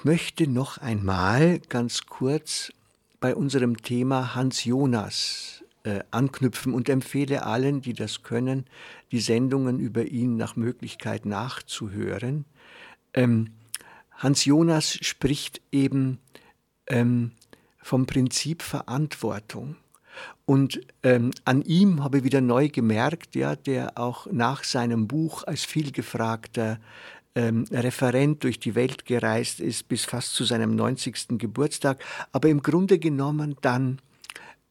Ich möchte noch einmal ganz kurz bei unserem Thema Hans Jonas äh, anknüpfen und empfehle allen, die das können, die Sendungen über ihn nach Möglichkeit nachzuhören. Ähm, Hans Jonas spricht eben ähm, vom Prinzip Verantwortung. Und ähm, an ihm habe ich wieder neu gemerkt, ja, der auch nach seinem Buch als vielgefragter ähm, Referent durch die Welt gereist ist bis fast zu seinem 90. Geburtstag, aber im Grunde genommen dann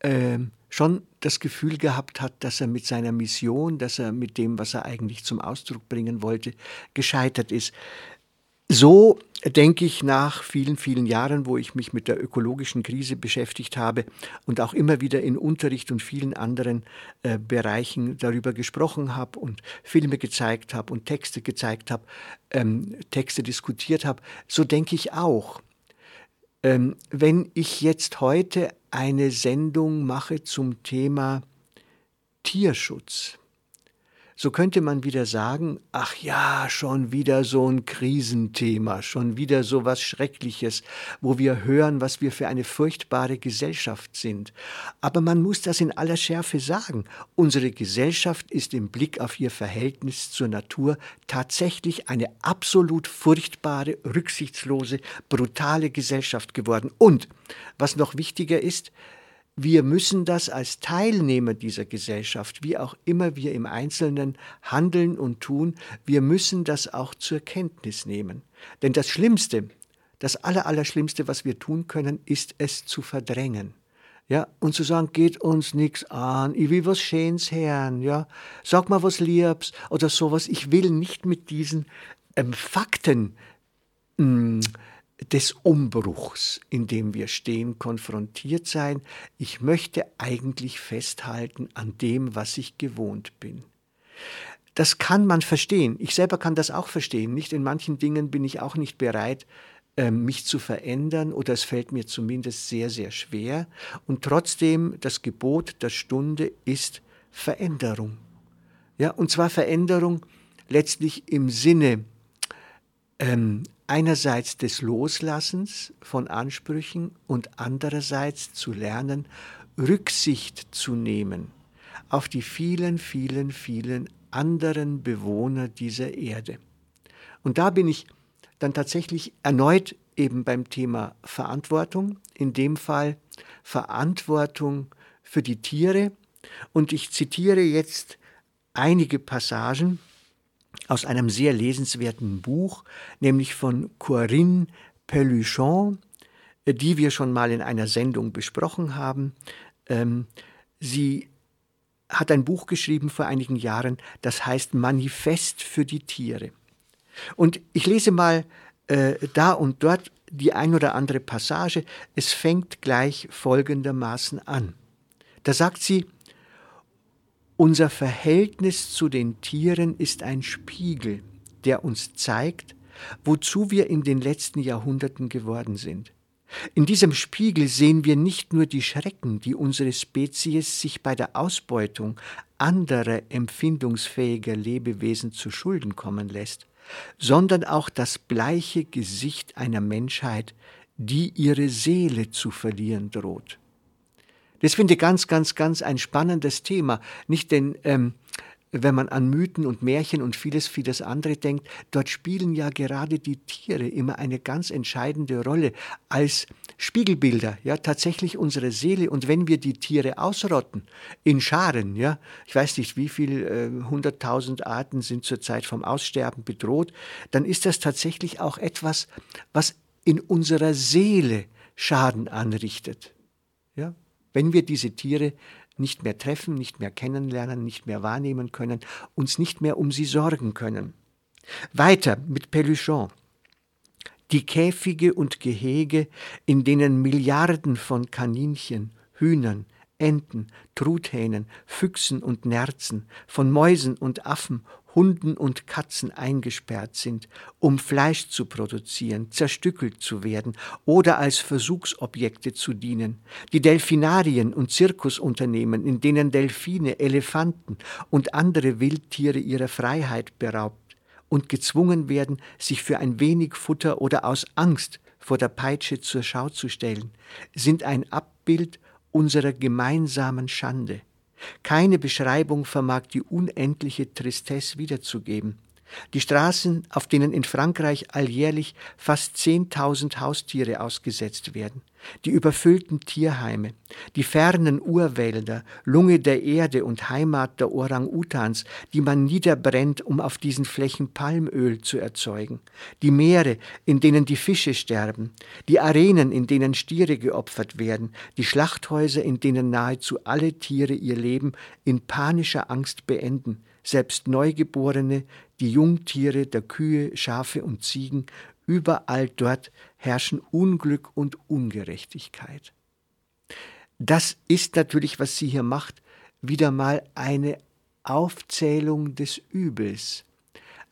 ähm, schon das Gefühl gehabt hat, dass er mit seiner Mission, dass er mit dem, was er eigentlich zum Ausdruck bringen wollte, gescheitert ist. So denke ich nach vielen, vielen Jahren, wo ich mich mit der ökologischen Krise beschäftigt habe und auch immer wieder in Unterricht und vielen anderen äh, Bereichen darüber gesprochen habe und Filme gezeigt habe und Texte gezeigt habe, ähm, Texte diskutiert habe, so denke ich auch. Ähm, wenn ich jetzt heute eine Sendung mache zum Thema Tierschutz, so könnte man wieder sagen, ach ja, schon wieder so ein Krisenthema, schon wieder so was Schreckliches, wo wir hören, was wir für eine furchtbare Gesellschaft sind. Aber man muss das in aller Schärfe sagen. Unsere Gesellschaft ist im Blick auf ihr Verhältnis zur Natur tatsächlich eine absolut furchtbare, rücksichtslose, brutale Gesellschaft geworden. Und, was noch wichtiger ist, wir müssen das als Teilnehmer dieser Gesellschaft, wie auch immer wir im Einzelnen handeln und tun, wir müssen das auch zur Kenntnis nehmen. Denn das Schlimmste, das Allerallerschlimmste, was wir tun können, ist es zu verdrängen. Ja, und zu sagen, geht uns nichts an, ich will was Schönes hören, ja, sag mal was Liebs oder sowas. Ich will nicht mit diesen ähm, Fakten mh, mm, des Umbruchs, in dem wir stehen, konfrontiert sein. Ich möchte eigentlich festhalten an dem, was ich gewohnt bin. Das kann man verstehen. Ich selber kann das auch verstehen. Nicht in manchen Dingen bin ich auch nicht bereit, ähm, mich zu verändern oder es fällt mir zumindest sehr, sehr schwer. Und trotzdem, das Gebot der Stunde ist Veränderung. Ja, und zwar Veränderung letztlich im Sinne ähm, einerseits des Loslassens von Ansprüchen und andererseits zu lernen, Rücksicht zu nehmen auf die vielen, vielen, vielen anderen Bewohner dieser Erde. Und da bin ich dann tatsächlich erneut eben beim Thema Verantwortung, in dem Fall Verantwortung für die Tiere. Und ich zitiere jetzt einige Passagen aus einem sehr lesenswerten Buch, nämlich von Corinne Peluchon, die wir schon mal in einer Sendung besprochen haben. Ähm, sie hat ein Buch geschrieben vor einigen Jahren, das heißt Manifest für die Tiere. Und ich lese mal äh, da und dort die ein oder andere Passage. Es fängt gleich folgendermaßen an. Da sagt sie, unser Verhältnis zu den Tieren ist ein Spiegel, der uns zeigt, wozu wir in den letzten Jahrhunderten geworden sind. In diesem Spiegel sehen wir nicht nur die Schrecken, die unsere Spezies sich bei der Ausbeutung anderer empfindungsfähiger Lebewesen zu Schulden kommen lässt, sondern auch das bleiche Gesicht einer Menschheit, die ihre Seele zu verlieren droht. Das finde ich ganz, ganz, ganz ein spannendes Thema. Nicht denn, ähm, wenn man an Mythen und Märchen und vieles, vieles andere denkt, dort spielen ja gerade die Tiere immer eine ganz entscheidende Rolle als Spiegelbilder, ja, tatsächlich unsere Seele. Und wenn wir die Tiere ausrotten, in Scharen, ja, ich weiß nicht, wie viele äh, hunderttausend äh, Arten sind zurzeit vom Aussterben bedroht, dann ist das tatsächlich auch etwas, was in unserer Seele Schaden anrichtet. Wenn wir diese Tiere nicht mehr treffen, nicht mehr kennenlernen, nicht mehr wahrnehmen können, uns nicht mehr um sie sorgen können. Weiter mit Peluchon. Die Käfige und Gehege, in denen Milliarden von Kaninchen, Hühnern, Enten, Truthähnen, Füchsen und Nerzen, von Mäusen und Affen, Hunden und Katzen eingesperrt sind, um Fleisch zu produzieren, zerstückelt zu werden oder als Versuchsobjekte zu dienen, die Delfinarien und Zirkusunternehmen, in denen Delfine, Elefanten und andere Wildtiere ihrer Freiheit beraubt und gezwungen werden, sich für ein wenig Futter oder aus Angst vor der Peitsche zur Schau zu stellen, sind ein Abbild unserer gemeinsamen Schande. Keine Beschreibung vermag die unendliche Tristesse wiederzugeben. Die Straßen, auf denen in Frankreich alljährlich fast 10.000 Haustiere ausgesetzt werden, die überfüllten Tierheime, die fernen Urwälder, Lunge der Erde und Heimat der Orang-Utans, die man niederbrennt, um auf diesen Flächen Palmöl zu erzeugen, die Meere, in denen die Fische sterben, die Arenen, in denen Stiere geopfert werden, die Schlachthäuser, in denen nahezu alle Tiere ihr Leben in panischer Angst beenden, selbst Neugeborene, die Jungtiere der Kühe, Schafe und Ziegen, überall dort herrschen Unglück und Ungerechtigkeit. Das ist natürlich, was sie hier macht, wieder mal eine Aufzählung des Übels,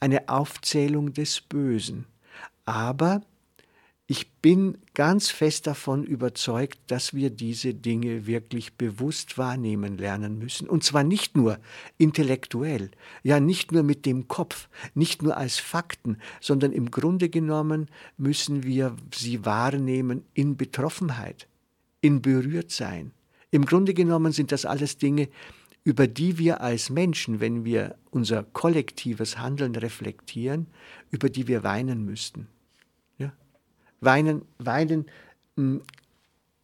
eine Aufzählung des Bösen. Aber ich bin ganz fest davon überzeugt, dass wir diese Dinge wirklich bewusst wahrnehmen lernen müssen. Und zwar nicht nur intellektuell, ja nicht nur mit dem Kopf, nicht nur als Fakten, sondern im Grunde genommen müssen wir sie wahrnehmen in Betroffenheit, in Berührtsein. Im Grunde genommen sind das alles Dinge, über die wir als Menschen, wenn wir unser kollektives Handeln reflektieren, über die wir weinen müssten. Weinen, weinen hm,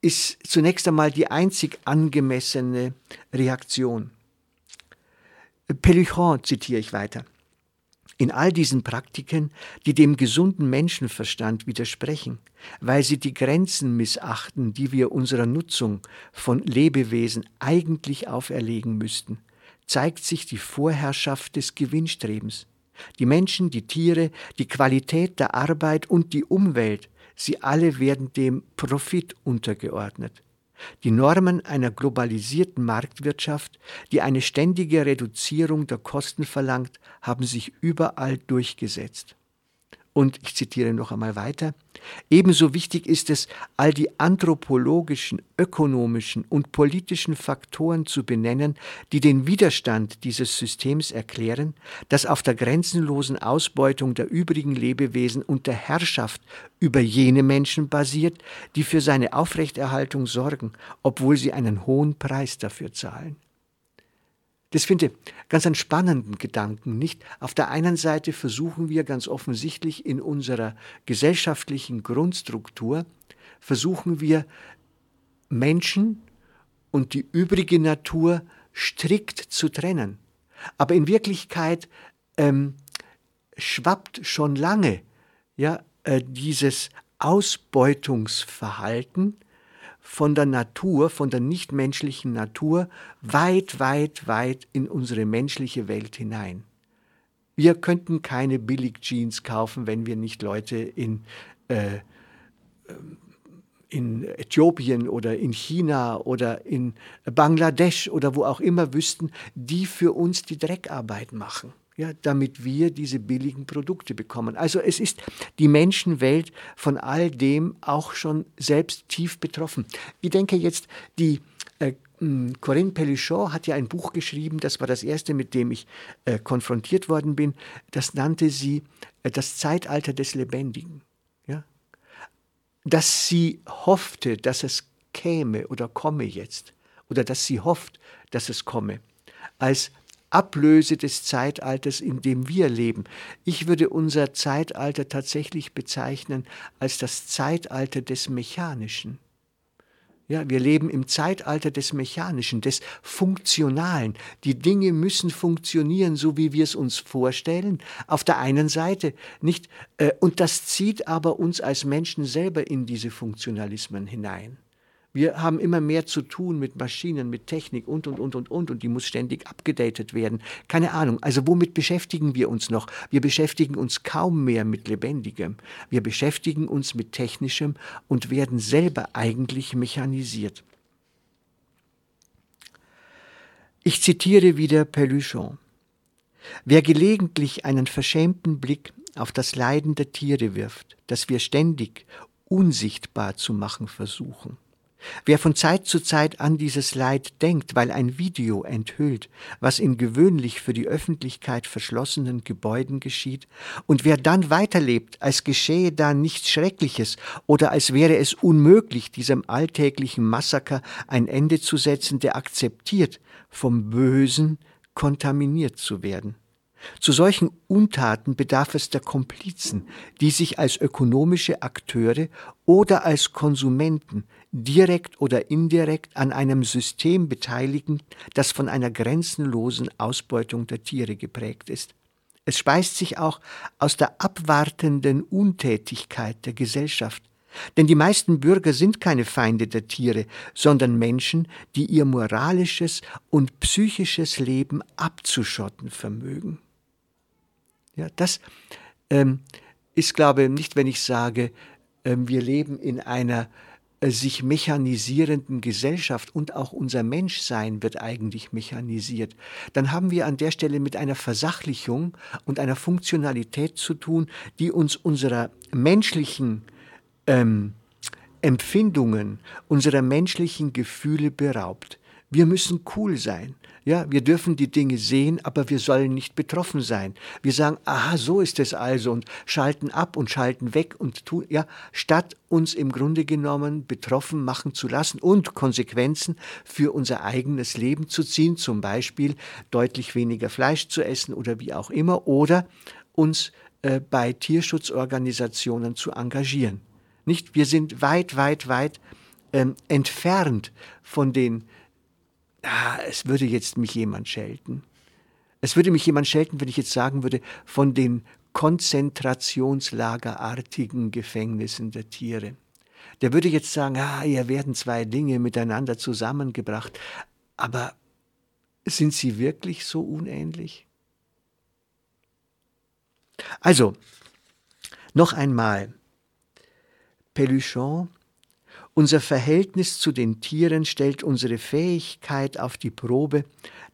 ist zunächst einmal die einzig angemessene Reaktion. Peluchon zitiere ich weiter. In all diesen Praktiken, die dem gesunden Menschenverstand widersprechen, weil sie die Grenzen missachten, die wir unserer Nutzung von Lebewesen eigentlich auferlegen müssten, zeigt sich die Vorherrschaft des Gewinnstrebens. Die Menschen, die Tiere, die Qualität der Arbeit und die Umwelt Sie alle werden dem Profit untergeordnet. Die Normen einer globalisierten Marktwirtschaft, die eine ständige Reduzierung der Kosten verlangt, haben sich überall durchgesetzt. Und ich zitiere noch einmal weiter, ebenso wichtig ist es, all die anthropologischen, ökonomischen und politischen Faktoren zu benennen, die den Widerstand dieses Systems erklären, das auf der grenzenlosen Ausbeutung der übrigen Lebewesen und der Herrschaft über jene Menschen basiert, die für seine Aufrechterhaltung sorgen, obwohl sie einen hohen Preis dafür zahlen. Das finde ich ganz einen spannenden Gedanken, nicht? Auf der einen Seite versuchen wir ganz offensichtlich in unserer gesellschaftlichen Grundstruktur, versuchen wir Menschen und die übrige Natur strikt zu trennen. Aber in Wirklichkeit ähm, schwappt schon lange ja, äh, dieses Ausbeutungsverhalten von der Natur, von der nichtmenschlichen Natur, weit, weit, weit in unsere menschliche Welt hinein. Wir könnten keine Billig-Jeans kaufen, wenn wir nicht Leute in, äh, in Äthiopien oder in China oder in Bangladesch oder wo auch immer wüssten, die für uns die Dreckarbeit machen ja, damit wir diese billigen Produkte bekommen. Also es ist die Menschenwelt von all dem auch schon selbst tief betroffen. Ich denke jetzt, die äh, Corinne Pellichon hat ja ein Buch geschrieben, das war das erste, mit dem ich äh, konfrontiert worden bin. Das nannte sie äh, das Zeitalter des Lebendigen. Ja? Dass sie hoffte, dass es käme oder komme jetzt. Oder dass sie hofft, dass es komme. Als Ablöse des Zeitalters, in dem wir leben. Ich würde unser Zeitalter tatsächlich bezeichnen als das Zeitalter des Mechanischen. Ja, wir leben im Zeitalter des Mechanischen, des Funktionalen. Die Dinge müssen funktionieren, so wie wir es uns vorstellen. Auf der einen Seite nicht, äh, und das zieht aber uns als Menschen selber in diese Funktionalismen hinein. Wir haben immer mehr zu tun mit Maschinen, mit Technik und, und, und, und, und, und die muss ständig abgedatet werden. Keine Ahnung. Also womit beschäftigen wir uns noch? Wir beschäftigen uns kaum mehr mit Lebendigem. Wir beschäftigen uns mit Technischem und werden selber eigentlich mechanisiert. Ich zitiere wieder Peluchon. Wer gelegentlich einen verschämten Blick auf das Leiden der Tiere wirft, das wir ständig unsichtbar zu machen versuchen, Wer von Zeit zu Zeit an dieses Leid denkt, weil ein Video enthüllt, was in gewöhnlich für die Öffentlichkeit verschlossenen Gebäuden geschieht, und wer dann weiterlebt, als geschehe da nichts Schreckliches oder als wäre es unmöglich, diesem alltäglichen Massaker ein Ende zu setzen, der akzeptiert, vom Bösen kontaminiert zu werden. Zu solchen Untaten bedarf es der Komplizen, die sich als ökonomische Akteure oder als Konsumenten direkt oder indirekt an einem System beteiligen, das von einer grenzenlosen Ausbeutung der Tiere geprägt ist. Es speist sich auch aus der abwartenden Untätigkeit der Gesellschaft. Denn die meisten Bürger sind keine Feinde der Tiere, sondern Menschen, die ihr moralisches und psychisches Leben abzuschotten vermögen. Ja, das ähm, ist, glaube ich, nicht, wenn ich sage, ähm, wir leben in einer äh, sich mechanisierenden Gesellschaft und auch unser Menschsein wird eigentlich mechanisiert, dann haben wir an der Stelle mit einer Versachlichung und einer Funktionalität zu tun, die uns unserer menschlichen ähm, Empfindungen, unserer menschlichen Gefühle beraubt. Wir müssen cool sein. Ja, wir dürfen die Dinge sehen, aber wir sollen nicht betroffen sein. Wir sagen, aha, so ist es also und schalten ab und schalten weg und tun, ja, statt uns im Grunde genommen betroffen machen zu lassen und Konsequenzen für unser eigenes Leben zu ziehen, zum Beispiel deutlich weniger Fleisch zu essen oder wie auch immer, oder uns äh, bei Tierschutzorganisationen zu engagieren. Nicht? Wir sind weit, weit, weit ähm, entfernt von den ah, es würde jetzt mich jemand schelten. Es würde mich jemand schelten, wenn ich jetzt sagen würde, von den konzentrationslagerartigen Gefängnissen der Tiere. Der würde jetzt sagen, ah, hier werden zwei Dinge miteinander zusammengebracht. Aber sind sie wirklich so unähnlich? Also, noch einmal. Peluchon unser Verhältnis zu den Tieren stellt unsere Fähigkeit auf die Probe,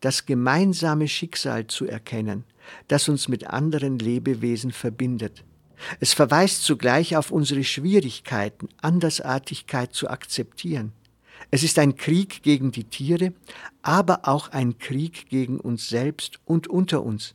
das gemeinsame Schicksal zu erkennen, das uns mit anderen Lebewesen verbindet. Es verweist zugleich auf unsere Schwierigkeiten, Andersartigkeit zu akzeptieren. Es ist ein Krieg gegen die Tiere, aber auch ein Krieg gegen uns selbst und unter uns.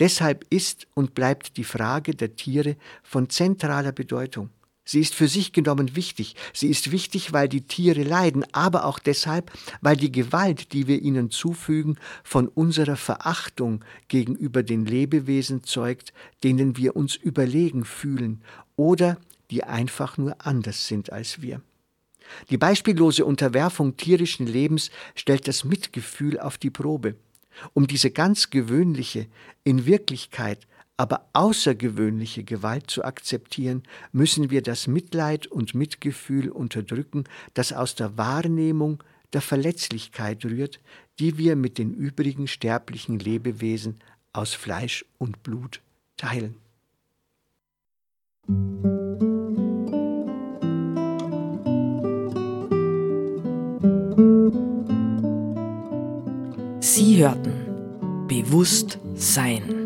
Deshalb ist und bleibt die Frage der Tiere von zentraler Bedeutung. Sie ist für sich genommen wichtig. Sie ist wichtig, weil die Tiere leiden, aber auch deshalb, weil die Gewalt, die wir ihnen zufügen, von unserer Verachtung gegenüber den Lebewesen zeugt, denen wir uns überlegen fühlen oder die einfach nur anders sind als wir. Die beispiellose Unterwerfung tierischen Lebens stellt das Mitgefühl auf die Probe. Um diese ganz gewöhnliche, in Wirklichkeit aber außergewöhnliche Gewalt zu akzeptieren, müssen wir das Mitleid und Mitgefühl unterdrücken, das aus der Wahrnehmung der Verletzlichkeit rührt, die wir mit den übrigen sterblichen Lebewesen aus Fleisch und Blut teilen. Sie hörten Bewusst Sein.